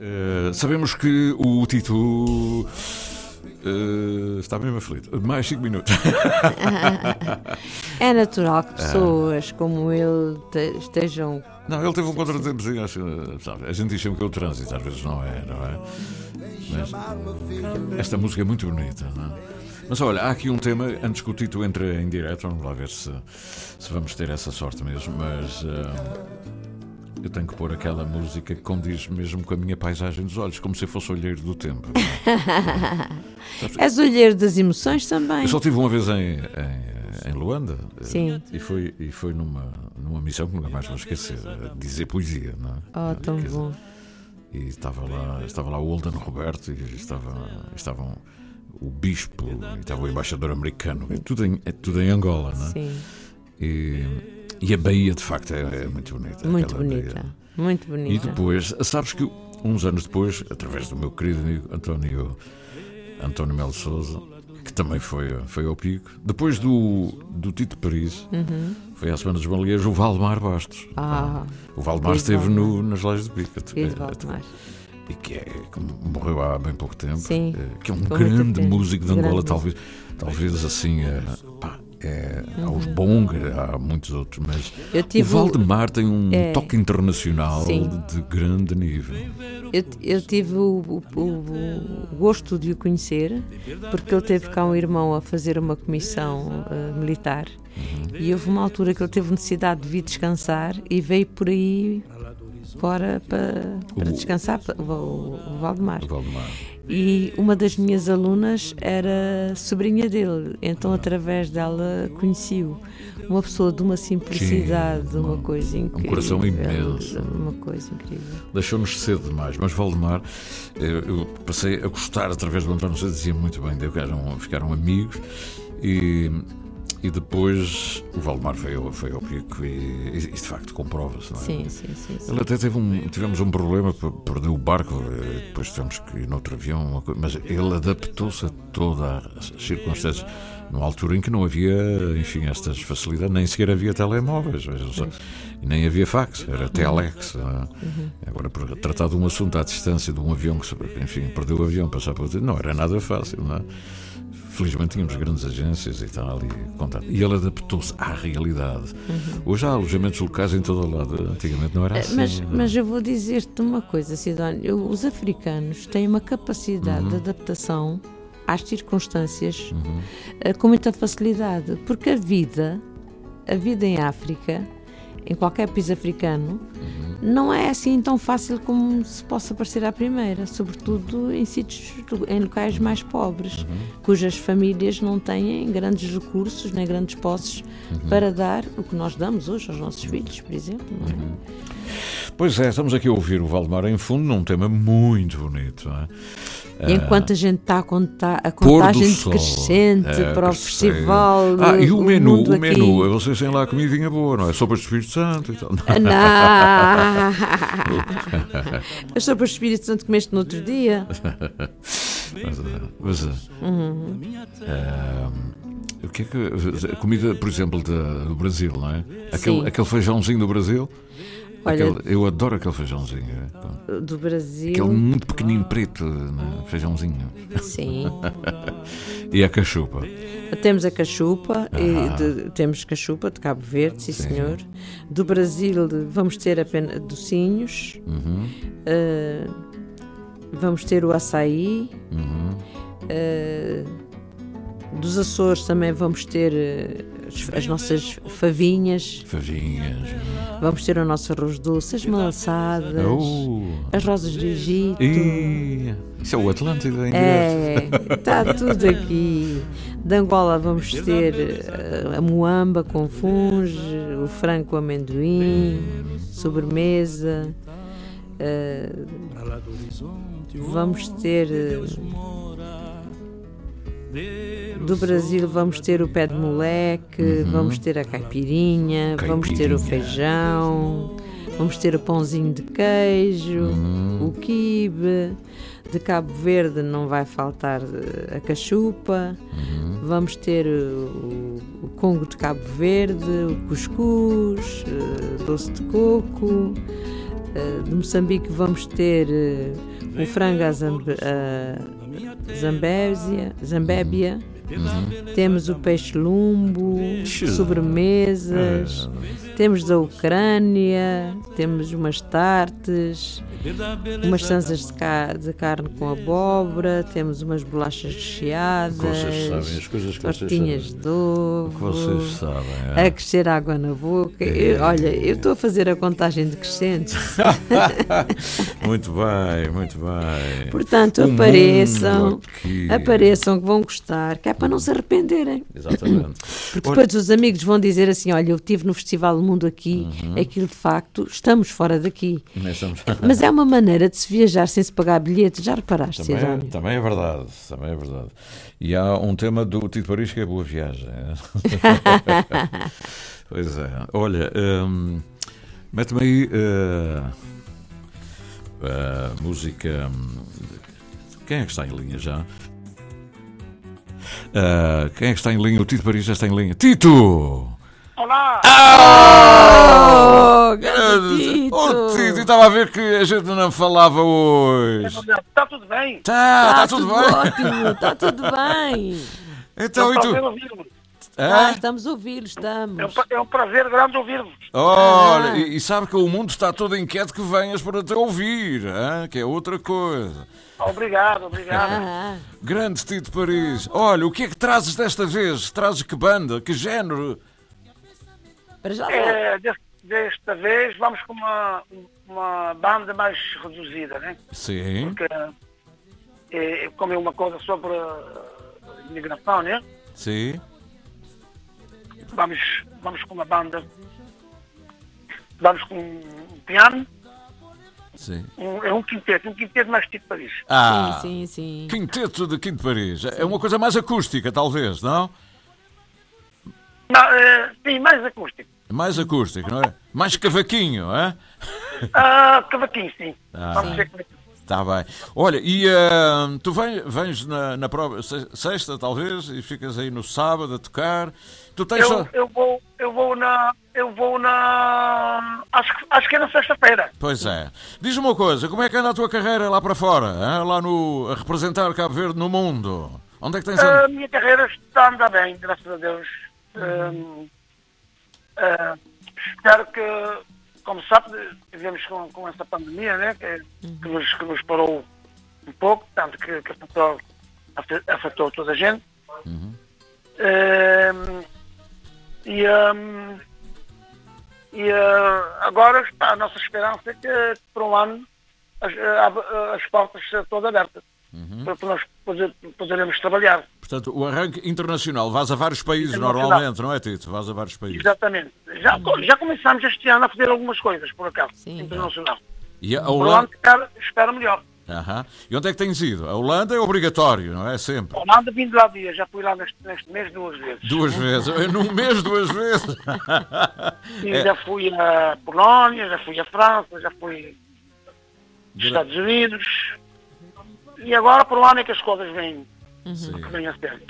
Uh, sabemos que o Tito uh, está mesmo aflito. Mais 5 minutos. é natural que pessoas ah. como ele estejam. Não, ele teve um contratempo, acho, sabe, a gente diz sempre que é o trânsito, às vezes não é, não é? Mas esta música é muito bonita, não é? Mas olha, há aqui um tema, antes que o Tito entre em direto, vamos lá ver se, se vamos ter essa sorte mesmo, mas. Uh, eu tenho que pôr aquela música que condiz mesmo com a minha paisagem dos olhos, como se eu fosse olheiro do tempo. És olheiro das emoções também. Eu só tive uma vez em, em, em Luanda. Sim. E foi, e foi numa, numa missão que nunca mais vou esquecer, dizer poesia. Não é? Oh, tão Quer bom. Dizer, e estava lá, estava lá o Olden Roberto e estava, estavam o bispo e estava o embaixador americano. É tudo em, é tudo em Angola, não é? Sim. E, e a Bahia, de facto, é, é muito bonita. Muito bonita. Bahia. Muito bonita. E depois, sabes que uns anos depois, através do meu querido amigo António, António Melo Souza, que também foi, foi ao pico, depois do, do Tito Paris, uhum. foi à Semana dos Baleeiros, o Valdemar Bastos. Ah, o Valdemar esteve no, nas Lajes do Pico. Valdemar. E que, é, que morreu há bem pouco tempo. Sim, é, que é um grande músico de Angola, talvez, talvez assim. É, pá, é, uhum. há os Bong, há muitos outros, mas o Valdemar tem um é, toque internacional sim. de grande nível. Eu, eu tive o, o, o, gosto de o conhecer, porque ele teve cá um irmão a fazer uma comissão uh, militar uhum. e houve uma altura que ele teve necessidade de vir descansar e veio por aí fora para, para descansar, o, o, Valdemar. o Valdemar. E uma das minhas alunas era sobrinha dele, então através dela conheci-o. Uma pessoa de uma simplicidade, Sim, uma, uma, coisa incrível. Um coração imenso. Uma coisa incrível. Deixou-nos cedo demais, mas Valdemar, eu, eu, passei a gostar através do António, você dizia muito bem, ficaram, ficaram amigos e e depois o Valdemar foi, foi ao pico e, e, de facto comprova-se. É? Sim, sim, sim, sim, Ele até teve um, tivemos um problema, perdeu o barco, eh, depois tivemos que ir noutro avião, mas ele adaptou-se a todas as circunstâncias numa altura em que não havia, enfim, estas facilidades, nem sequer havia telemóveis, e nem havia fax, era telex. É? Uhum. Agora, por tratar de um assunto à distância de um avião que, enfim, perdeu o avião, passar para outro, não era nada fácil, não é? Felizmente tínhamos grandes agências e tal, e contato. E ele adaptou-se à realidade. Uhum. Hoje há alojamentos locais em todo o lado. Antigamente não era eh, assim. Mas, mas eu vou dizer-te uma coisa, Sidónio. Os africanos têm uma capacidade uhum. de adaptação às circunstâncias uhum. Eh, com muita facilidade. Porque a vida, a vida em África, em qualquer país africano, não é assim tão fácil como se possa parecer à primeira, sobretudo em sítios, em locais mais pobres, cujas famílias não têm grandes recursos nem grandes posses para dar o que nós damos hoje aos nossos filhos, por exemplo. É? Pois é, estamos aqui a ouvir o Valdemar em fundo num tema muito bonito. Não é? E enquanto a gente está a contar a contagem decrescente é, para o festival. Ah, e o, o menu, o menu, aqui. vocês têm lá comidinha boa, não é? Sopas de Espírito Santo e tal. Não! As sopas de Espírito Santo comeste no outro dia. mas, mas uhum. é, o que é que. A comida, por exemplo, de, do Brasil, não é? Aquele, aquele feijãozinho do Brasil. Olha, aquele, eu adoro aquele feijãozinho. É, do Brasil. Aquele muito pequenino preto, né? feijãozinho. Sim. e a cachupa. Temos a cachupa, ah. de, temos cachupa de Cabo Verde, sim, sim, senhor. Do Brasil vamos ter apenas docinhos. Uhum. Uh, vamos ter o açaí. Uhum. Uh, dos Açores também vamos ter uh, as nossas favinhas. Favinhas. Vamos ter o nosso arroz doce, as maçadas, oh. as rosas do Egito. E... Isso é o Atlântida, em É, está tudo aqui. De Angola vamos ter uh, a muamba com funge, o frango com amendoim, sobremesa. Uh, vamos ter. Uh, do Brasil vamos ter o pé de moleque, uhum. vamos ter a caipirinha, caipirinha, vamos ter o feijão, vamos ter o pãozinho de queijo, uhum. o quibe. De Cabo Verde não vai faltar eh, a cachupa, uhum. vamos ter o, o, Congo de Cabo Verde, o cuscuz, uh, doce de coco. Uh, de Moçambique vamos ter uh, o frango à Zamb uh, Zambésia, Zambébia. Uhum. Temos o peixe lumbo, sobremesas, é. Temos da Ucrânia, temos umas tartes, umas sanzas de, car de, carne com abóbora, temos umas bolachas recheadas, vocês sabem, as coisas que tortinhas de ovo, que vocês sabem, é. a crescer água na boca. É. Eu, olha, eu estou a fazer a contagem decrescente. muito bem, muito bem. Portanto, o apareçam, apareçam que vão gostar, que é para não se arrependerem. Exatamente. Porque depois os amigos vão dizer assim: olha, eu estive no Festival Mundo aqui, uhum. aquilo de facto, estamos fora daqui. Mas é uma maneira de se viajar sem se pagar bilhete, já reparaste, também, é, também é verdade, também é verdade. E há um tema do Tito Paris que é boa viagem. pois é. Olha, um, mete-me aí uh, a música. Hum, quem é que está em linha já? Uh, quem é que está em linha? O Tito Paris já está em linha. Tito! Olá! Oh, Tito! Oh, Tito, estava a ver que a gente não falava hoje. Está tudo bem? Está, está, tudo, tudo bem. Ótimo, está tudo bem. Então, e tu? Ah, estamos a ouvi-lo, estamos. É um, é um, prazer grande ouvir-vos. Olha, ah. e, e, sabe que o mundo está todo inquieto que venhas para te ouvir, hein? que é outra coisa. Obrigado, obrigado. Ah. Grande Tito Paris. Olha, o que é que trazes desta vez? Trazes que banda? Que género? Para já é, desta vez vamos com uma, uma banda mais reduzida, né? Sim. Porque é, como é uma coisa sobre imigração, né? Sim. Vamos, vamos com uma banda. Vamos com um piano. Sim. Um, é um quinteto, um quinteto mais tipo Paris. Ah, sim, sim, sim. Quinteto de Quinto Paris. É uma coisa mais acústica, talvez, não? Não, é, sim, mais acústico. Mais acústico, não é? Mais cavaquinho, é? Ah, cavaquinho, sim. Ah. Vamos ver Está bem. Olha, e uh, tu vens, vens na, na prova sexta, talvez, e ficas aí no sábado a tocar. Tu tens eu, só... eu vou, eu vou na. Eu vou na. Acho, acho que é na sexta-feira. Pois é. Diz-me uma coisa, como é que anda a tua carreira lá para fora? Hein? Lá no. a representar Cabo Verde no mundo? Onde é que tens a. A minha carreira está a andar bem, graças a Deus. Uhum. Uh, espero que, como sabe, vivemos com, com essa pandemia, né, que, uhum. que, nos, que nos parou um pouco, tanto que, que afetou, afetou toda a gente. Uhum. Uh, e um, e uh, agora está a nossa esperança é que, por um ano, as, as portas todas abertas uhum. para, nós poder, poderemos trabalhar. Portanto, o arranque internacional, vais a vários países normalmente, não é, Tito? Vais a vários países. Exatamente. Já, já começámos este ano a fazer algumas coisas, por acaso, Sim. internacional. E a Holanda? Espero, espero melhor. Uhum. E onde é que tens ido? A Holanda é obrigatório, não é? Sempre. A Holanda vim de lá dia, já fui lá neste, neste mês duas vezes. Duas vezes? Num mês duas vezes? Sim, é. já fui a Polónia, já fui a França, já fui aos Estados Unidos, e agora por lá é que as coisas vêm, uhum. vêm a sério.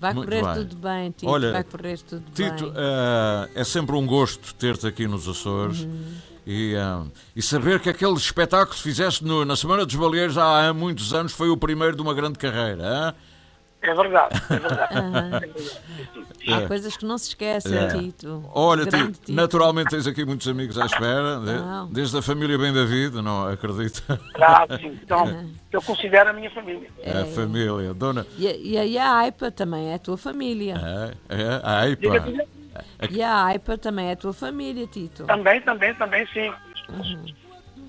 Vai Muito correr bem. tudo bem, Tito. Olha, vai correr tudo Tito, bem. Uh, é sempre um gosto ter-te aqui nos Açores. Uhum. E, uh, e saber que aquele espetáculo que fizeste no, na Semana dos Baleeiros há muitos anos foi o primeiro de uma grande carreira. Hein? É verdade, é verdade. Há é. coisas que não se esquecem, é. Tito. Olha, Tito, Tito, naturalmente tens aqui muitos amigos à espera, de, desde a família Bem David, não acredito? Claro, sim. Então, eu considero a minha família. É, a família, dona. E, e, e a AIPA também é a tua família. É, é a AIPA. E a AIPA também é a tua família, Tito. Também, também, também, sim. Uhum.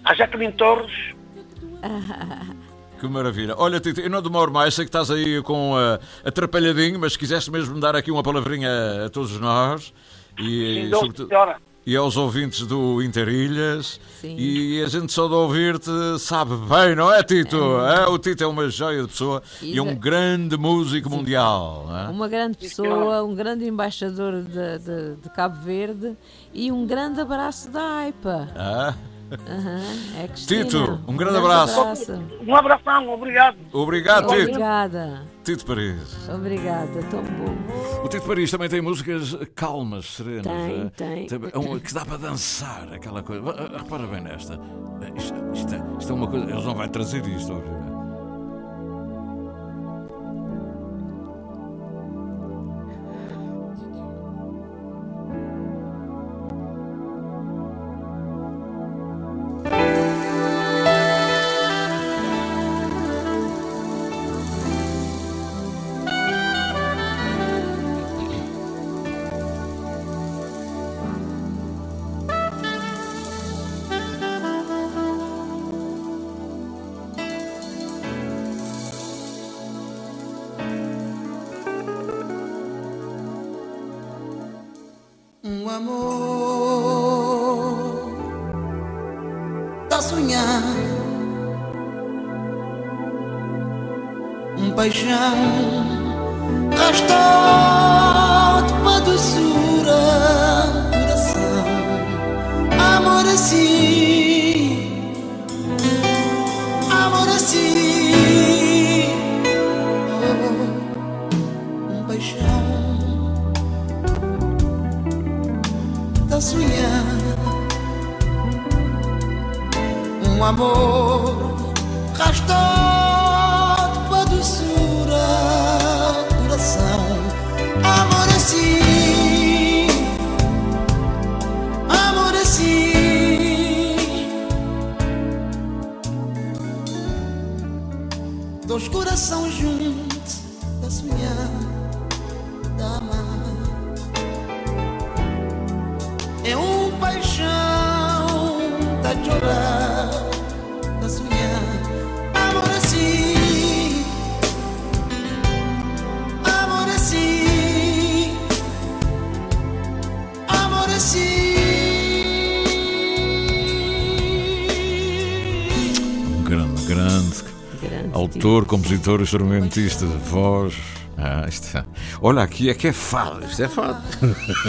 A Jacqueline Torres. Que maravilha. Olha, Tito, eu não demoro mais, sei que estás aí com uh, atrapalhadinho, mas se quiseste mesmo dar aqui uma palavrinha a, todos nós e, Sim, sobretudo, e aos ouvintes do Interilhas. Sim. E a gente só de ouvir-te sabe bem, não é, Tito? É. É, o Tito é uma joia de pessoa e, e é um grande músico Sim. mundial. É? Uma grande pessoa, um grande embaixador de, de, de, Cabo Verde e um grande abraço da AIPA. Ah. Uhum, é Cristina. Tito, um grande abraço. Um abração, obrigado. Obrigado, Tito. Obrigada. Tito Paris. Obrigada, tão bom. O Tito Paris também tem músicas calmas, serenas. Tem, é? tem. Tem- Que dá para dançar, aquela coisa. Ah, Repara bem nesta. Isto, isto é, isto é uma coisa. Eles não vão trazer isto, obviamente. Amor. Tá sonhando um paixão gastou amor gastou tua doçura coração amor assim amor assim. Dois corações juntos Autor, compositor, instrumentista, voz. Ah, isto é. Olha, aqui é que é fado. Isto é fado.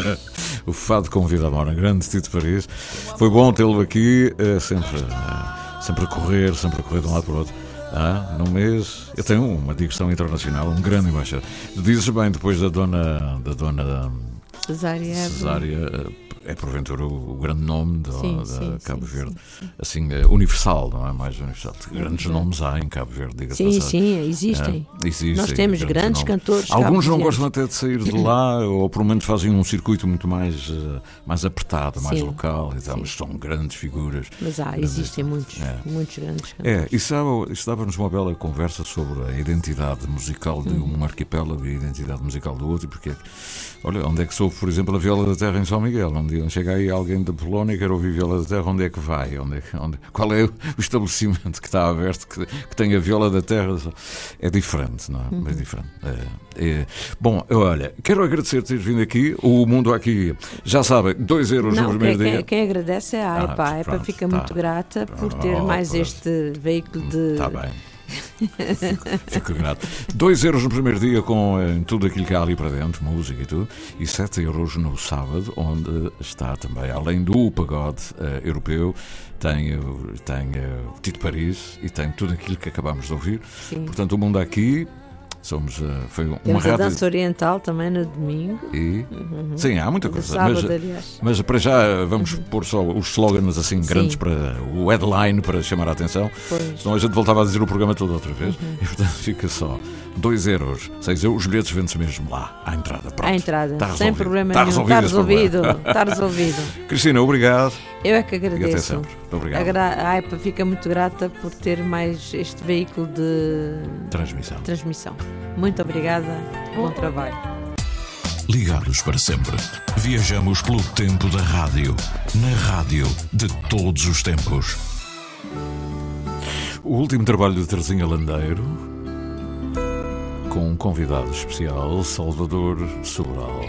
o fado convida a Mora. Grande Tito Paris. Foi bom tê-lo aqui, eh, sempre, eh, sempre a correr, sempre a correr de um lado para o outro. Ah, num mês, eu tenho uma digressão internacional, um grande embaixador. Dizes bem, depois da dona, da dona Cesária é Cesária, eh, é porventura o, o grande nome da, Sim, da sim, Cabo sim, Verde. sim, Assim, eh, universal, não é mais universal. Grandes nomes há em Cabo Verde, diga-se Sim, sim, existem. É, existem Nós temos grandes nomes. cantores Alguns não gostam até de sair de lá, ou pelo menos fazem um circuito muito mais, eh, mais apertado, mais local e tal, mas são grandes figuras. Mas há, Grandes- existem muitos, É. muitos grandes cantores. É, isso, isso dava-nos uma bela conversa sobre a identidade musical de Uhum. um arquipélago e a identidade musical do outro, porque, olha, onde é que soube, por exemplo, a Viola da Terra em São Miguel? Onde chega aí alguém da Polónia e quer ouvir Viola da Terra, onde é que vai? Onde é que- onde- qual é o estabelecimento que está aberto que, que tem a Viola da Terra? É diferente, não é? Uhum. É diferente. É, é. Bom, olha, quero agradecer por teres vindo aqui. O mundo aqui, já sabem, 2 euros no Não, primeiro quem, dia. quem, quem agradece é a Ah, AEPA. A pronto, fica tá. muito grata por ter Oh, mais pois. este veículo de. Está bem. Fico, fico grato. 2 euros no primeiro dia com eh, tudo aquilo que há ali para dentro, música e tudo, e 7 euros no sábado, onde está também, além do pagode eh, europeu, tem, o- tem eh, o Tito Paris e tem tudo aquilo que acabamos de ouvir. Sim. Portanto, o mundo aqui somos, eh, foi uma Temos a rádio. dança oriental também no domingo. E, sim, há muita coisa. sábado, mas, aliás. mas para já eh, vamos pôr só os slogans assim grandes Sim. para o headline para chamar a atenção. Pois. Senão a gente voltava a dizer o programa todo outra vez. Uhum. E portanto fica só 2 euros, 6 euros. Os bilhetes vendem-se mesmo lá, à entrada. Pronto. À entrada, Está sem problema Está nenhum. resolvido Está resolvido. Está resolvido. Cristina, obrigado. Eu é que E até agradeço. sempre. Muito obrigado. A, gra- a AEPA fica muito grata por ter mais este veículo de Transmissão. transmissão. Muito obrigada. Bom trabalho. Ligados para sempre. Viajamos pelo tempo da rádio. Na rádio de todos os tempos. O último trabalho de Terezinha Landeiro, com um convidado especial, Salvador Sobral.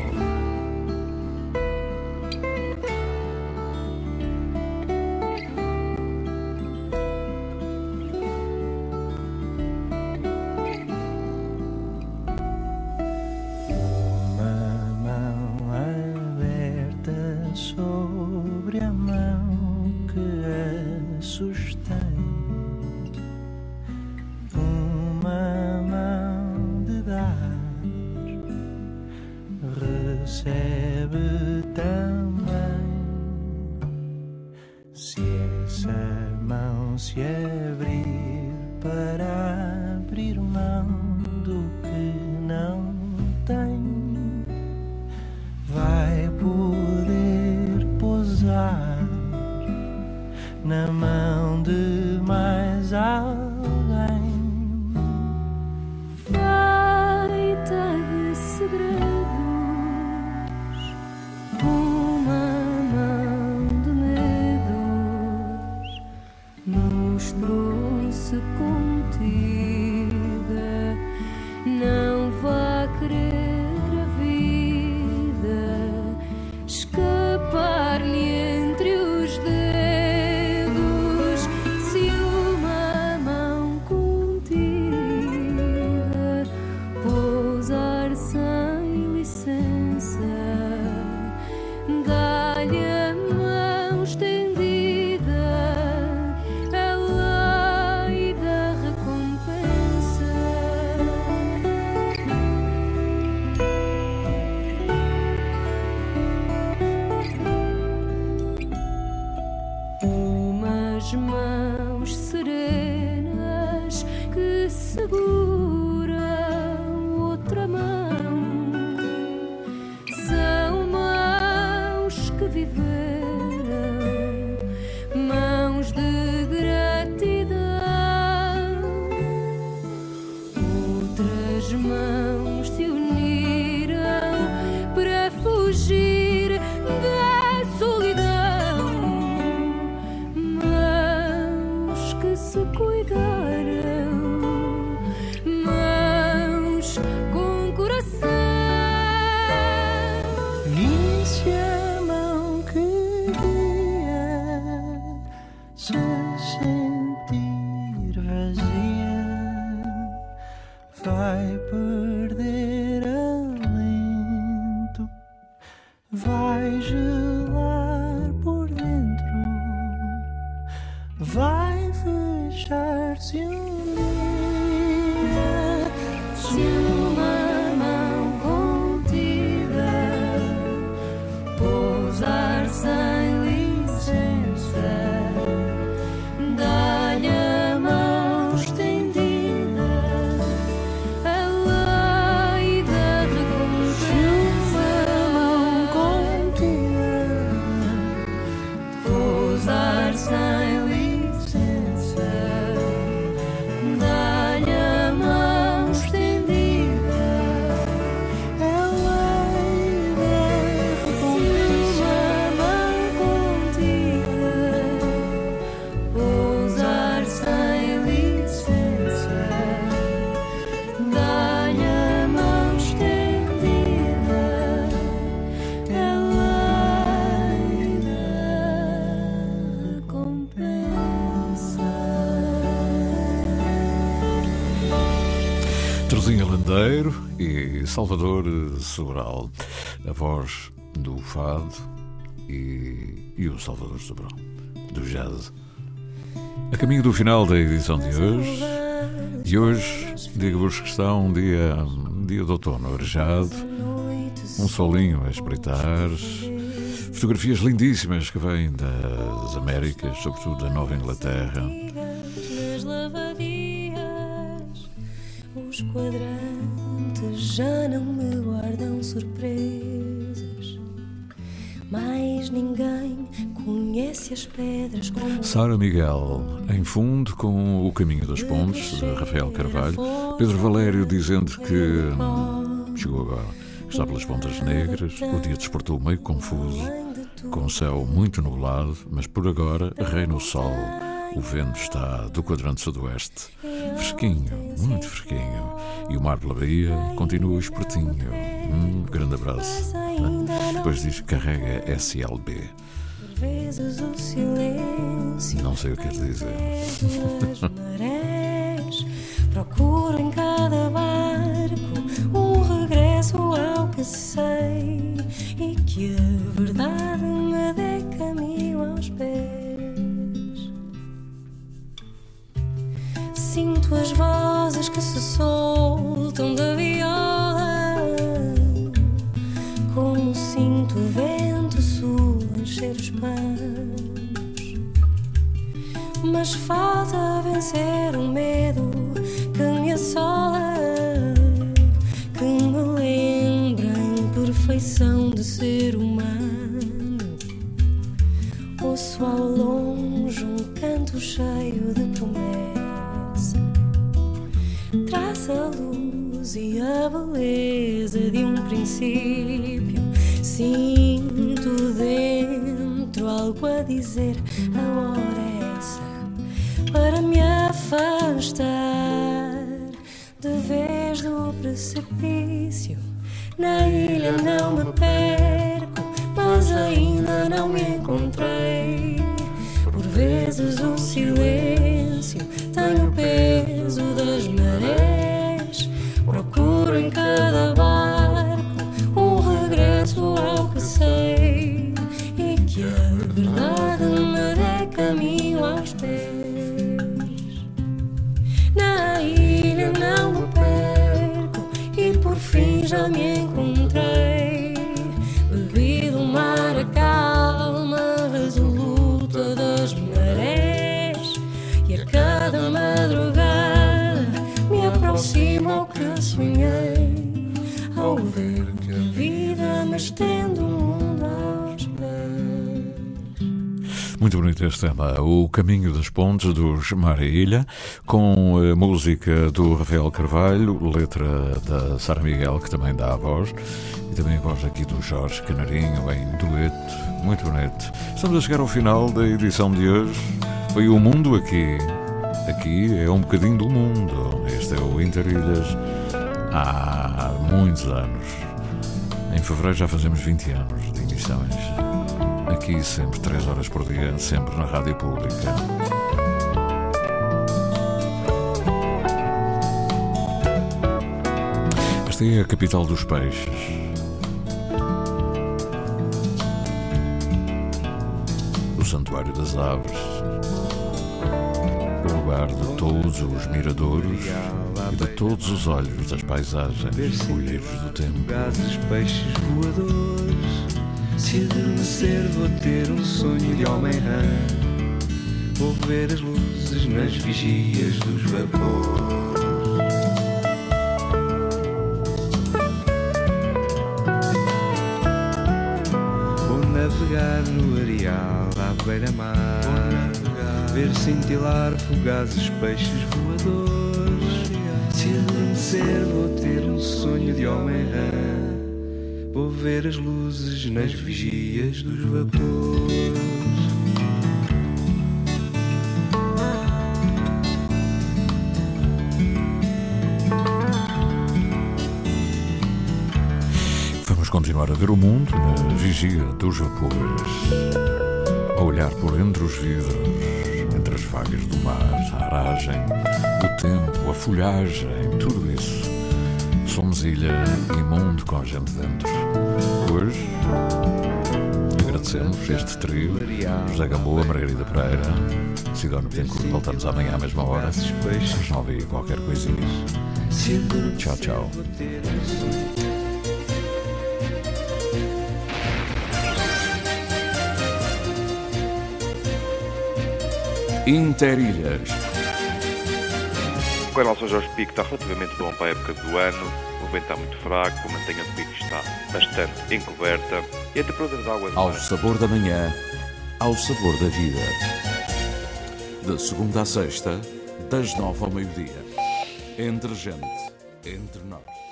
Landeiro e Salvador Sobral, a voz do fado e, e o Salvador Sobral, do jazz. A caminho do final da edição de hoje, de hoje, digo-vos que está um dia, um dia de outono arejado, um solinho a espreitar, fotografias lindíssimas que vêm das Américas, sobretudo da Nova Inglaterra. Já não me guardam surpresas. Mais ninguém conhece as pedras como Sara Miguel, em fundo com O Caminho das Pontes, de Rafael Carvalho. Pedro Valério dizendo que chegou agora, está pelas Pontas Negras. O dia despertou meio confuso, com o céu muito nublado, mas por agora reina o sol. O vento está do quadrante sudoeste, fresquinho, muito fresquinho. E o mar pela Bahia continua espertinho. Hum, grande abraço. Depois diz carrega SLB. Não sei o que quer dizer. Procuro em cada barco um regresso ao que sei e que de um princípio. Sinto dentro algo a dizer. A hora é essa para me afastar de vez do precipício. Na ilha não me perco, mas ainda não me encontrei. Por vezes o silêncio por fim já me encontrei. Bebi do mar a calma resoluta das marés e a cada madrugada me aproximo ao que sonhei. Ao ver que a vida me estende Muito bonito este tema, O Caminho das Pontes, dos Mar e Ilha, com a música do Rafael Carvalho, letra da Sara Miguel, que também dá a voz, e também a voz aqui do Jorge Canarinho, em dueto, muito bonito. Estamos a chegar ao final da edição de hoje. Foi o mundo aqui. Aqui é um bocadinho do mundo. Este é o Interilhas há muitos anos. Em fevereiro já fazemos 20 anos de emissões. Aqui sempre, 3 horas por dia, sempre na Rádio Pública. Esta é a capital dos peixes. O Santuário das Aves. O lugar de todos os miradouros e de todos os olhos das paisagens, olheiros do tempo. Gases, peixes voadores. Se adormecer, vou ter um sonho de homem-rã. Vou ver as luzes nas vigias dos vapores. Vou navegar no areal à beira-mar. Ver cintilar fugazes peixes voadores. Se adormecer, vou ter um sonho de homem-rã. Vou ver as luzes nas vigias dos vapores. Vamos continuar a ver o mundo na vigia dos vapores, a olhar por entre os vidros, entre as vagas do mar, a aragem, o tempo, a folhagem, tudo isso. E mundo com gente dentro. Hoje agradecemos este trio, José Gamboa, Margarida Pereira, Sidónio Betancourt. Voltamos amanhã à mesma hora, às nove e qualquer coisinha. Tchau, tchau. Interilhas. O canal São Jorge Pico está relativamente bom para a época do ano. O vento está muito fraco, a mantenha do pico está bastante encoberta e a temperatura da água Ao mar sabor da manhã, ao sabor da vida. De segunda a sexta, das nove ao meio-dia. Entre gente, entre nós.